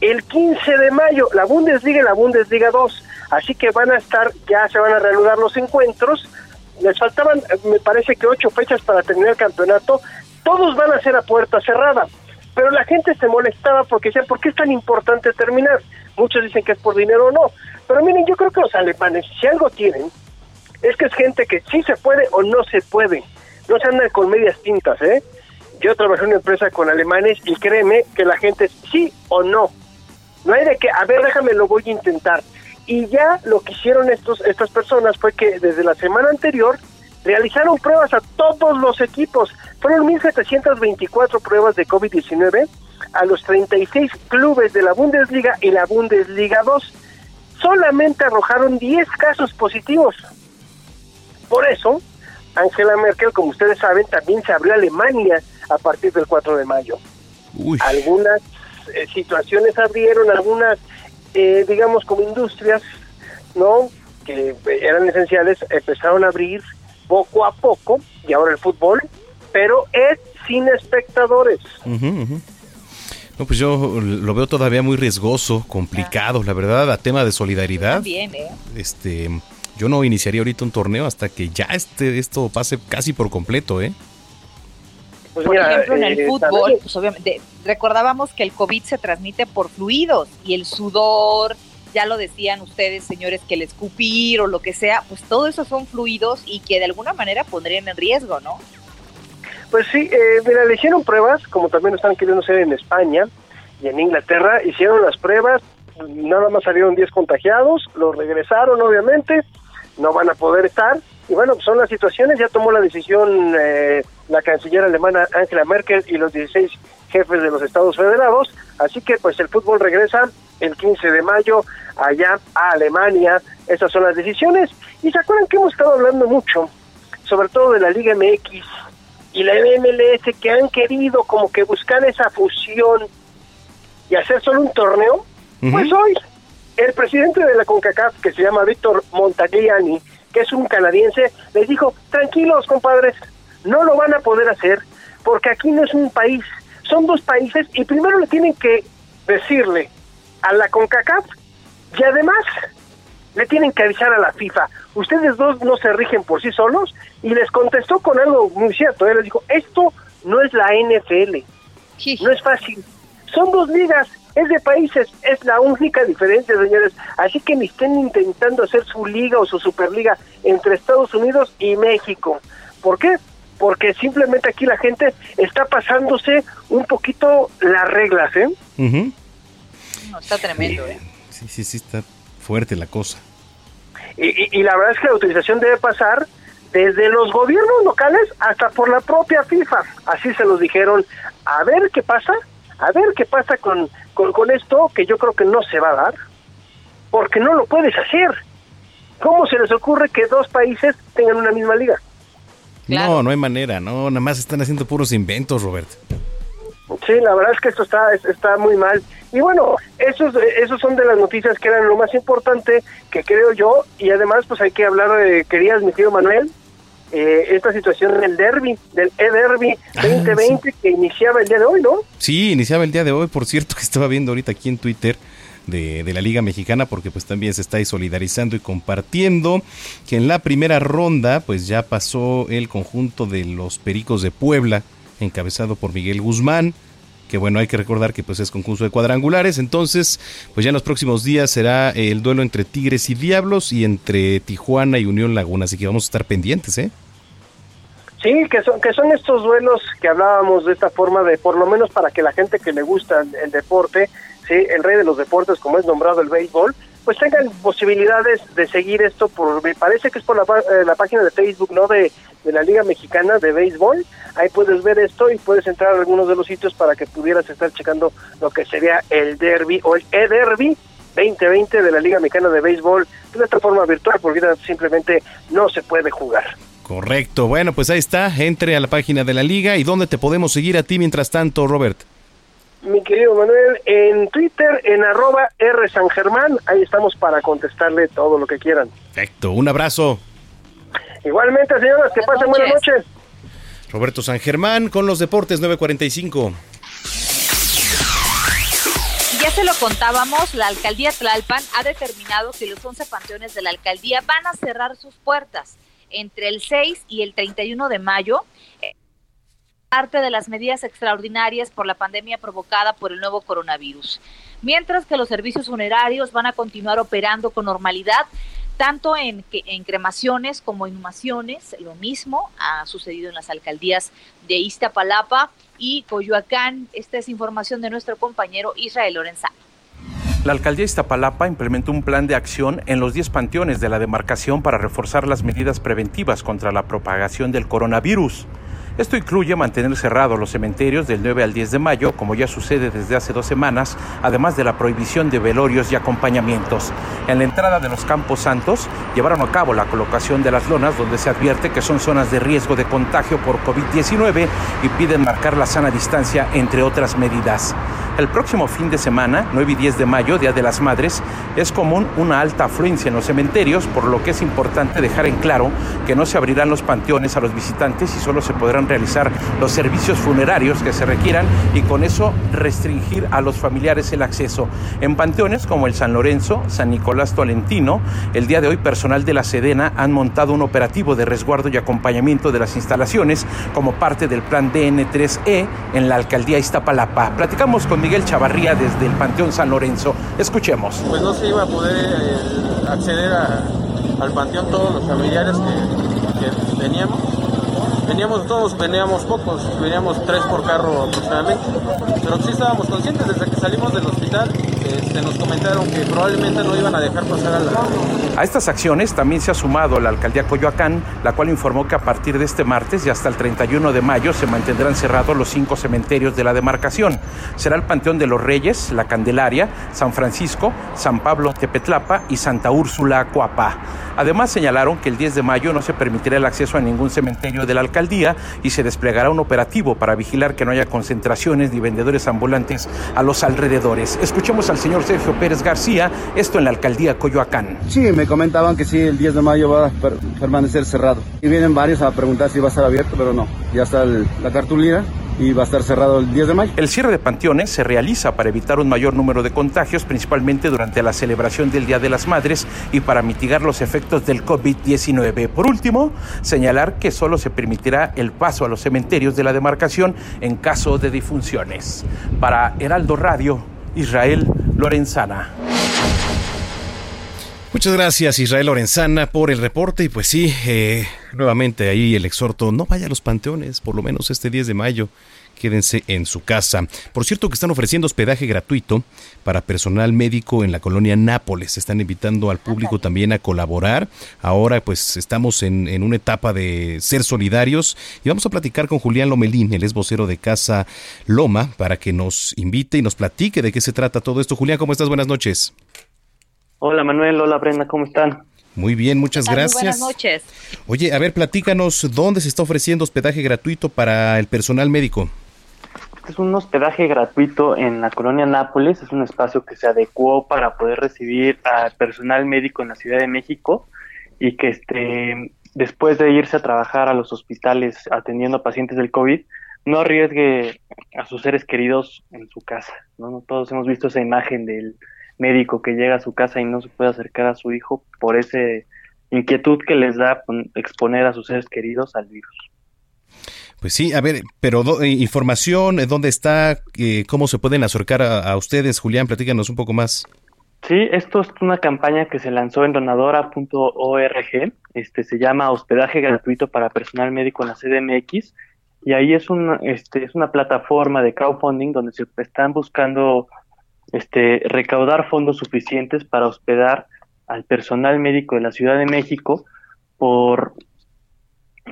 el 15 de mayo, la Bundesliga y la Bundesliga 2. Así que van a estar, ya se van a reanudar los encuentros. Les faltaban, me parece que ocho fechas para terminar el campeonato. Todos van a ser a puerta cerrada. Pero la gente se molestaba porque decía, ¿por qué es tan importante terminar? Muchos dicen que es por dinero o no. Pero miren, yo creo que los alemanes, si algo tienen, es que es gente que sí se puede o no se puede. No se andan con medias tintas, ¿eh? Yo trabajé en una empresa con alemanes y créeme que la gente es sí o no. No hay de que, a ver, déjame, lo voy a intentar. Y ya lo que hicieron estos, estas personas fue que desde la semana anterior realizaron pruebas a todos los equipos. Fueron 1.724 pruebas de COVID-19 a los 36 clubes de la Bundesliga y la Bundesliga 2. Solamente arrojaron 10 casos positivos. Por eso, Angela Merkel, como ustedes saben, también se abrió Alemania a partir del 4 de mayo. Algunas eh, situaciones abrieron, algunas, eh, digamos, como industrias, ¿no? Que eran esenciales, empezaron a abrir poco a poco, y ahora el fútbol, pero es sin espectadores. No, pues yo lo veo todavía muy riesgoso, complicado, la verdad, a tema de solidaridad. Bien, ¿eh? Este, yo no iniciaría ahorita un torneo hasta que ya este esto pase casi por completo, ¿eh? Pues por ejemplo, en el eh, fútbol, pues obviamente, recordábamos que el COVID se transmite por fluidos y el sudor, ya lo decían ustedes, señores, que el escupir o lo que sea, pues todo eso son fluidos y que de alguna manera pondrían en riesgo, ¿no? Pues sí, eh, mira, le hicieron pruebas, como también están queriendo hacer en España y en Inglaterra, hicieron las pruebas, nada más salieron 10 contagiados, los regresaron obviamente, no van a poder estar. Y bueno, son las situaciones, ya tomó la decisión eh, la canciller alemana Angela Merkel y los 16 jefes de los Estados Federados, así que pues el fútbol regresa el 15 de mayo allá a Alemania, esas son las decisiones. Y se acuerdan que hemos estado hablando mucho, sobre todo de la Liga MX y la MLS, que han querido como que buscar esa fusión y hacer solo un torneo, pues hoy el presidente de la CONCACAF, que se llama Víctor Montagliani, que es un canadiense, les dijo, tranquilos, compadres, no lo van a poder hacer porque aquí no es un país, son dos países y primero le tienen que decirle a la CONCACAF y además le tienen que avisar a la FIFA. Ustedes dos no se rigen por sí solos y les contestó con algo muy cierto. Él les dijo, esto no es la NFL, no es fácil. Son dos ligas es de países, es la única diferencia, señores. Así que ni estén intentando hacer su liga o su superliga entre Estados Unidos y México. ¿Por qué? Porque simplemente aquí la gente está pasándose un poquito las reglas, ¿eh? no, está tremendo, ¿eh? Sí, sí, sí, está fuerte la cosa. Y, y la verdad es que la autorización debe pasar desde los gobiernos locales hasta por la propia FIFA. Así se los dijeron. A ver qué pasa, a ver qué pasa con con, esto que yo creo que no se va a dar, porque no lo puedes hacer. ¿Cómo se les ocurre que dos países tengan una misma liga? No, no hay manera, no, nada más están haciendo puros inventos, Robert. Sí, la verdad es que esto está, está muy mal. Y bueno, esos, esos son de las noticias que eran lo más importante que creo yo. Y además, pues hay que hablar de, querías, mi tío Manuel, eh, esta situación del derby, del e-derby 2020 ah, que iniciaba el día de hoy, ¿no? Sí, iniciaba el día de hoy, por cierto, que estaba viendo ahorita aquí en Twitter. De, de, la Liga Mexicana porque pues también se está ahí solidarizando y compartiendo que en la primera ronda pues ya pasó el conjunto de los Pericos de Puebla encabezado por Miguel Guzmán que bueno, hay que recordar que pues es concurso de cuadrangulares, entonces pues ya en los próximos días será el duelo entre Tigres y Diablos y entre Tijuana y Unión Laguna, así que vamos a estar pendientes, ¿eh? Sí, que son, que son estos duelos que hablábamos de esta forma de, por lo menos para que la gente que le gusta el, deporte, ¿sí? el rey de los deportes, como es nombrado el béisbol, pues tengan posibilidades de seguir esto por me parece que es por la, eh, la página de Facebook no de, de, la Liga Mexicana de Béisbol ahí puedes ver esto y puedes entrar a algunos de los sitios para que pudieras estar checando lo que sería el derby o el e-derby 2020 de la Liga Mexicana de Béisbol de esta forma virtual porque simplemente no se puede jugar Correcto. Bueno, pues ahí está. Entre a la página de la liga. ¿Y dónde te podemos seguir a ti mientras tanto, Robert? Mi querido Manuel, en Twitter, en arroba R San Germán, ahí estamos para contestarle todo lo que quieran. Perfecto, un abrazo. Igualmente, señoras, que pasen buenas noches. Roberto San Germán con los deportes 945. Ya se lo contábamos, la alcaldía Tlalpan ha determinado que los 11 panteones de la alcaldía van a cerrar sus puertas entre el 6 y el 31 de mayo parte de las medidas extraordinarias por la pandemia provocada por el nuevo coronavirus. Mientras que los servicios funerarios van a continuar operando con normalidad, tanto en, cremaciones como inhumaciones. Lo mismo ha sucedido en las alcaldías de Iztapalapa y Coyoacán. Esta es información de nuestro compañero Israel Lorenzano. La alcaldía Iztapalapa implementó un plan de acción en los 10 panteones de la demarcación para reforzar las medidas preventivas contra la propagación del coronavirus. Esto incluye mantener cerrados los cementerios del 9 al 10 de mayo, como ya sucede desde hace dos semanas, además de la prohibición de velorios y acompañamientos. En la entrada de los Campos Santos llevaron a cabo la colocación de las lonas donde se advierte que son zonas de riesgo de contagio por COVID-19 y piden marcar la sana distancia, entre otras medidas. El próximo fin de semana, 9 y 10 de mayo, Día de las Madres, es común una alta afluencia en los cementerios, por lo que es importante dejar en claro que no se abrirán los panteones a los visitantes y solo se podrán realizar los servicios funerarios que se requieran y con eso restringir a los familiares el acceso. En panteones como el San Lorenzo, San Nicolás Tolentino, el día de hoy personal de la Sedena han montado un operativo de resguardo y acompañamiento de las instalaciones como parte del plan DN3E en la alcaldía Iztapalapa. Platicamos con Miguel Chavarría desde el Panteón San Lorenzo. Escuchemos. Pues no se iba a poder eh, acceder al panteón todos los familiares que, que teníamos veníamos todos, veníamos pocos, veníamos tres por carro aproximadamente, pero sí estábamos conscientes desde que salimos del hospital, este, nos comentaron que probablemente no iban a dejar pasar a la... A estas acciones también se ha sumado la alcaldía Coyoacán, la cual informó que a partir de este martes y hasta el 31 de mayo se mantendrán cerrados los cinco cementerios de la demarcación. Será el Panteón de los Reyes, la Candelaria, San Francisco, San Pablo Tepetlapa y Santa Úrsula Coapá. Además señalaron que el 10 de mayo no se permitirá el acceso a ningún cementerio de la alcaldía y se desplegará un operativo para vigilar que no haya concentraciones ni vendedores ambulantes a los alrededores. Escuchemos al señor Sergio Pérez García, esto en la alcaldía Coyoacán. Sí, me comentaban que sí, el 10 de mayo va a permanecer cerrado. Y vienen varios a preguntar si va a estar abierto, pero no. Ya está la cartulina y va a estar cerrado el 10 de mayo. El cierre de panteones se realiza para evitar un mayor número de contagios, principalmente durante la celebración del Día de las Madres y para mitigar los efectos del COVID-19. Por último, señalar que solo se permitirá el paso a los cementerios de la demarcación en caso de difunciones. Para Heraldo Radio, Israel Lorenzana. Muchas gracias Israel Lorenzana por el reporte y pues sí, eh, nuevamente ahí el exhorto, no vaya a los panteones, por lo menos este 10 de mayo, quédense en su casa. Por cierto que están ofreciendo hospedaje gratuito para personal médico en la colonia Nápoles, están invitando al público también a colaborar. Ahora pues estamos en, en una etapa de ser solidarios y vamos a platicar con Julián Lomelín, el es vocero de Casa Loma, para que nos invite y nos platique de qué se trata todo esto. Julián, ¿cómo estás? Buenas noches. Hola Manuel, hola Brenda, ¿cómo están? Muy bien, muchas gracias. buenas noches. Oye, a ver, platícanos, ¿dónde se está ofreciendo hospedaje gratuito para el personal médico? Es un hospedaje gratuito en la colonia Nápoles, es un espacio que se adecuó para poder recibir al personal médico en la Ciudad de México y que este, después de irse a trabajar a los hospitales atendiendo a pacientes del COVID, no arriesgue a sus seres queridos en su casa. ¿no? Todos hemos visto esa imagen del médico que llega a su casa y no se puede acercar a su hijo por esa inquietud que les da exponer a sus seres queridos al virus. Pues sí, a ver, pero eh, información, eh, ¿dónde está? Eh, ¿Cómo se pueden acercar a, ustedes? Julián, platícanos un poco más. Sí, esto es una campaña que se lanzó en donadora.org, este se llama Hospedaje gratuito para personal médico en la CDMX y ahí es una este es una plataforma de crowdfunding donde se están buscando este, recaudar fondos suficientes para hospedar al personal médico de la Ciudad de México por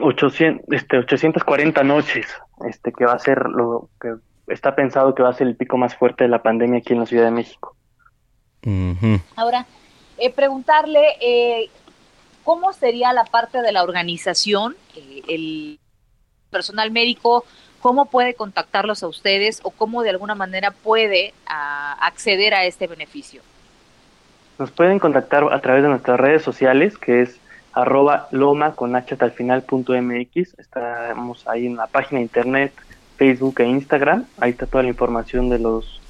800, este, 840 noches, este, que va a ser lo que está pensado que va a ser el pico más fuerte de la pandemia aquí en la Ciudad de México. Ahora, eh, preguntarle eh, cómo sería la parte de la organización, eh, el personal médico, cómo puede contactarlos a ustedes o cómo de alguna manera puede a, acceder a este beneficio. Nos pueden contactar a través de nuestras redes sociales, que es arroba loma con h al final punto mx. Estamos ahí en la página de internet, Facebook e Instagram. Ahí está toda la información de los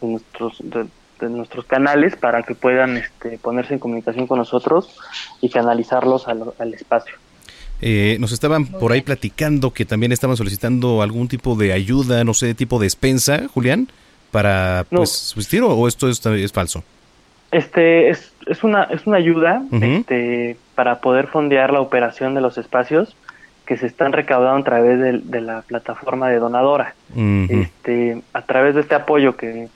de nuestros de, nuestros canales para que puedan este, ponerse en comunicación con nosotros y canalizarlos al, al espacio. Eh, nos estaban por ahí platicando que también estaban solicitando algún tipo de ayuda, no sé, de tipo de despensa, Julián, para pues subsistir o esto es, es falso. Este es, es una es una ayuda este, para poder fondear la operación de los espacios que se están recaudando a través de, la plataforma de donadora. Este a través de este apoyo que,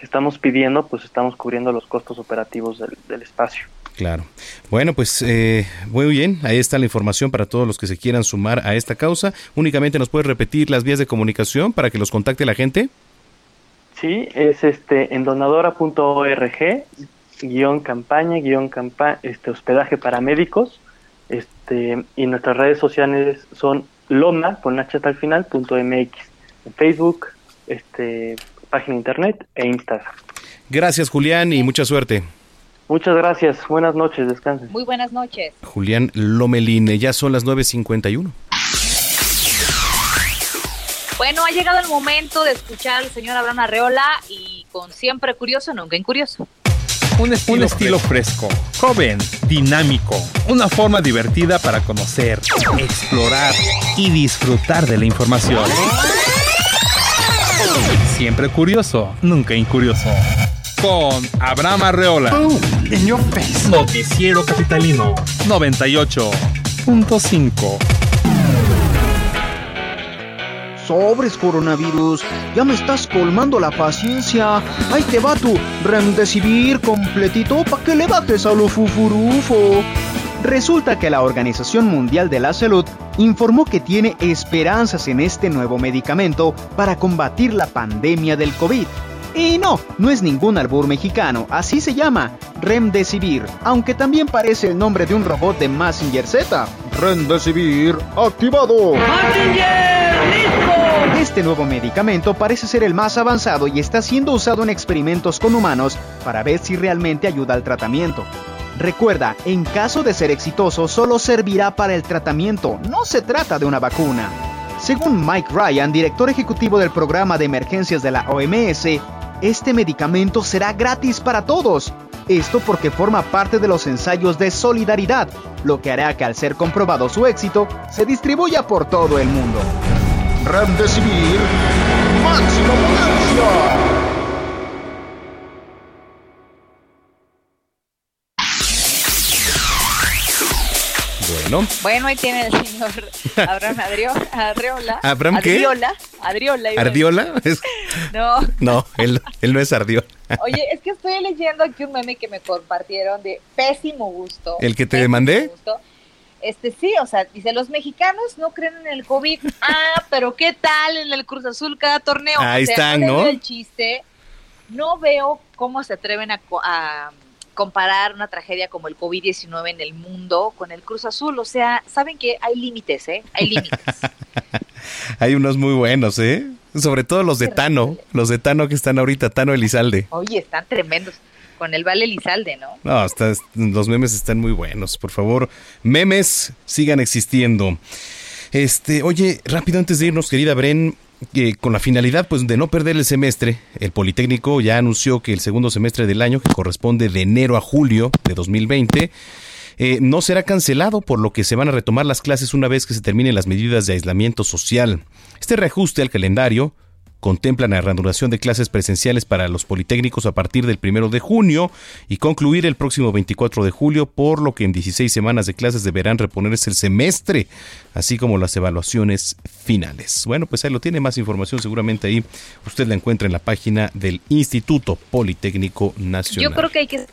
estamos pidiendo, pues estamos cubriendo los costos operativos del, espacio. Claro. Bueno, pues eh, muy bien, ahí está la información para todos los que se quieran sumar a esta causa. Únicamente nos puedes repetir las vías de comunicación para que los contacte la gente. Sí, es este en donadora.org guion campaña, guion campaña, este hospedaje para médicos, este, y nuestras redes sociales son loma con h al final punto mx, en Facebook, este, página internet e Instagram. Gracias Julián y mucha suerte. Muchas gracias, buenas noches, descansen. Muy buenas noches. Julián Lomeline, ya son las 9.51. Bueno, ha llegado el momento de escuchar al señor Abraham Arreola y con siempre curioso, nunca incurioso. Un estilo, fresco, joven, dinámico, una forma divertida para conocer, explorar y disfrutar de la información. Siempre curioso, nunca incurioso. Con Abraham Arreola. Noticiero Capitalino 98.5. Sobres coronavirus, ya me estás colmando la paciencia. Ahí te va tu remdesivir completito pa' que le bajes a lo fufurufo. Resulta que la Organización Mundial de la Salud informó que tiene esperanzas en este nuevo medicamento para combatir la pandemia del COVID. Y no, no es ningún albur mexicano, así se llama, Remdesivir, aunque también parece el nombre de un robot de Massinger Z. Remdesivir activado. Este nuevo medicamento parece ser el más avanzado y está siendo usado en experimentos con humanos para ver si realmente ayuda al tratamiento. Recuerda, en caso de ser exitoso, solo servirá para el tratamiento, no se trata de una vacuna. Según Mike Ryan, director ejecutivo del programa de emergencias de la OMS, este medicamento será gratis para todos. Esto porque forma parte de los ensayos de solidaridad, lo que hará que al ser comprobado su éxito, se distribuya por todo el mundo. Remdesivir, máxima potencia. Bueno. ahí tiene el señor Abraham Adriola. ¿Abraham qué? Adriola. Adriola. ¿Ardiola? No. No, él, él no es Ardiola. Oye, es que estoy leyendo aquí un meme que me compartieron de pésimo gusto. ¿El que te mandé? Este sí, o sea, dice, los mexicanos no creen en el COVID. Ah, pero ¿qué tal en el Cruz Azul cada torneo? Ahí están, ¿no? el chiste. No veo cómo se atreven a comparar una tragedia como el COVID-19 en el mundo con el Cruz Azul. O sea, saben que hay límites, ¿eh? Hay límites. hay unos muy buenos, ¿eh? Sobre todo los de Tano, los de Tano que están ahorita, Tano Elizalde. Oye, están tremendos. Con el Vale Elizalde, ¿no? No, los memes están muy buenos. Por favor, memes sigan existiendo. Este, oye, rápido antes de irnos, querida Bren, con la finalidad pues de no perder el semestre, el Politécnico ya anunció que el segundo semestre del año, que corresponde de enero a julio de 2020, eh, no será cancelado, por lo que se van a retomar las clases una vez que se terminen las medidas de aislamiento social. Este reajuste al calendario contemplan la reanudación de clases presenciales para los politécnicos a partir del primero de junio y concluir el próximo 24 de julio, por lo que en 16 semanas de clases deberán reponerse el semestre, así como las evaluaciones finales. Bueno, pues ahí lo tiene más información, seguramente ahí usted la encuentra en la página del Instituto Politécnico Nacional. Yo creo que hay que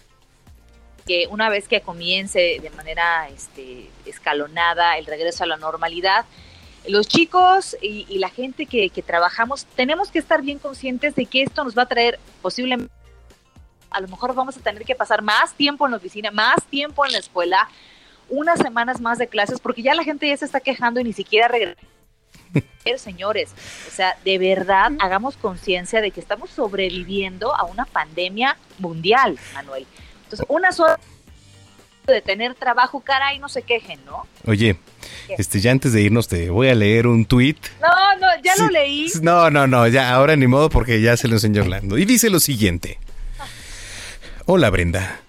que una vez que comience de manera este, escalonada el regreso a la normalidad, los chicos y, la gente que, trabajamos tenemos que estar bien conscientes de que esto nos va a traer posiblemente, a lo mejor vamos a tener que pasar más tiempo en la oficina, más tiempo en la escuela, unas semanas más de clases, porque ya la gente ya se está quejando y ni siquiera regresa. Señores, o sea, de verdad hagamos conciencia de que estamos sobreviviendo a una pandemia mundial, Manuel. Entonces, una sola de tener trabajo, caray, no se quejen, ¿no? Oye, este, ya antes de irnos te voy a leer un tweet. No, no, ya lo leí. No, no, no, ya ahora ni modo porque ya se lo enseñó Orlando. Y dice lo siguiente. Hola Brenda,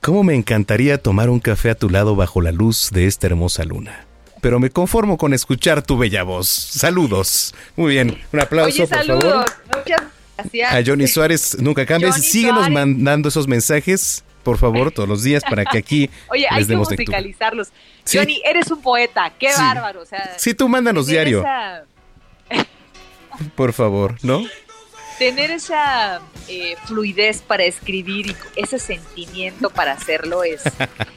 ¿cómo me encantaría tomar un café a tu lado bajo la luz de esta hermosa luna? Pero me conformo con escuchar tu bella voz. Saludos. Muy bien, un aplauso, por favor. Muchas gracias. A Johnny Suárez, nunca cambies. Síguenos mandando esos mensajes por favor, todos los días para que aquí Oye, hay que musicalizarlos. Johnny, eres un poeta, qué bárbaro. O sea, sí, tú mándanos diario. Por favor, ¿no? Tener esa eh, fluidez para escribir y ese sentimiento para hacerlo es,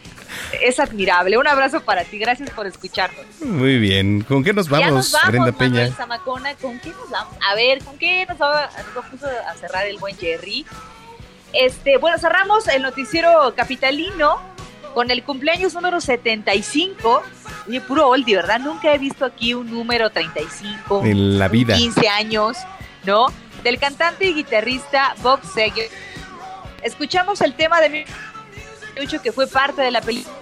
es admirable. Un abrazo para ti, gracias por escucharnos. Muy bien, ¿con qué nos vamos, Brenda Peña? ¿Con qué nos vamos? A ver, ¿con qué nos va, nos va a cerrar el buen Jerry? Este, bueno, cerramos el noticiero capitalino con el cumpleaños número 75. Oye, puro oldie, ¿verdad? Nunca he visto aquí un número 35. En la vida. 15 años, ¿no? Del cantante y guitarrista Bob Seger. Escuchamos el tema de 1988 que fue parte de la película.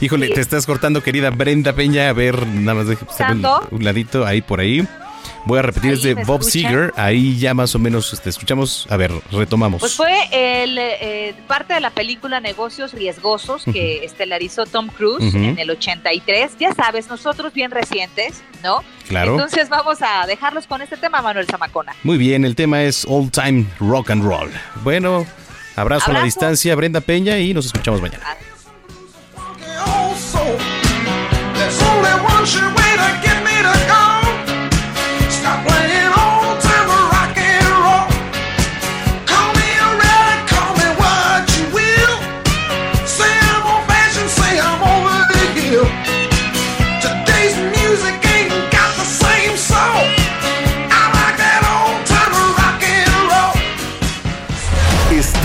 Híjole, te estás cortando, querida Brenda Peña. A ver, nada más deje un ladito ahí por ahí. Voy a repetir, es de Bob Seger. Ahí ya más o menos te este, escuchamos. A ver, retomamos. Pues fue el, eh, parte de la película Negocios Riesgosos que estelarizó Tom Cruise en el 83. Ya sabes, nosotros bien recientes, ¿no? Claro. Entonces vamos a dejarlos con este tema, Manuel Zamacona. Muy bien, el tema es All Time Rock and Roll. Bueno, abrazo, a la distancia, Brenda Peña, y nos escuchamos mañana.